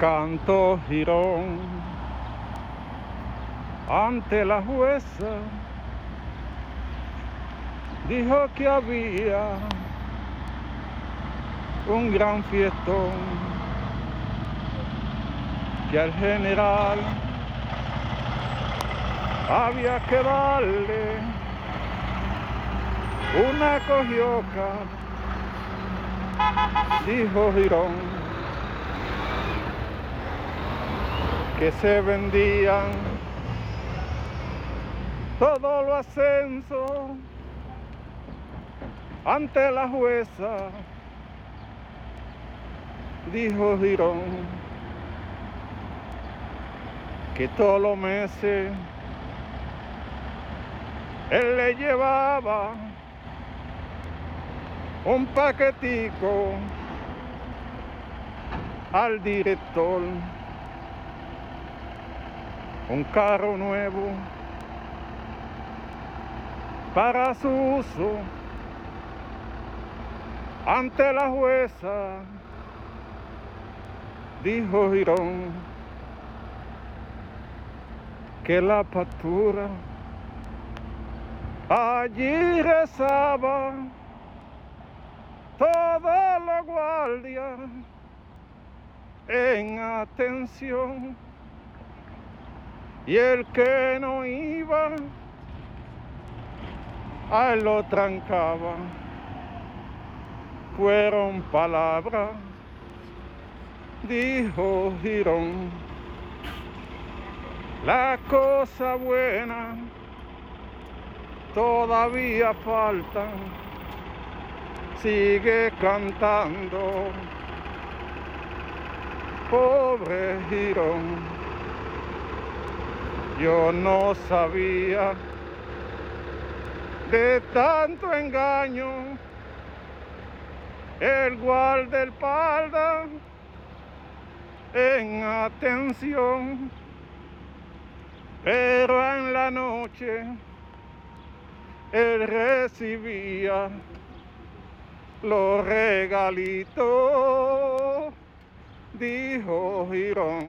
Canto Girón ante la jueza. Dijo que había un gran fiestón que al general había que darle una cojioca, dijo Girón, que se vendían. Todo lo ascenso ante la jueza, dijo Girón, que todos los meses él le llevaba un paquetico al director, un carro nuevo para su uso ante la jueza, dijo Girón que la factura allí rezaba todos los guardias en atención y el que no iba a lo trancaba. Fueron palabras dijo Girón. La cosa buena todavía falta. Sigue cantando. Pobre Girón, yo no sabía de tanto engaño. El guarda del palda en atención, pero en la noche él recibía los regalitos, dijo Girón.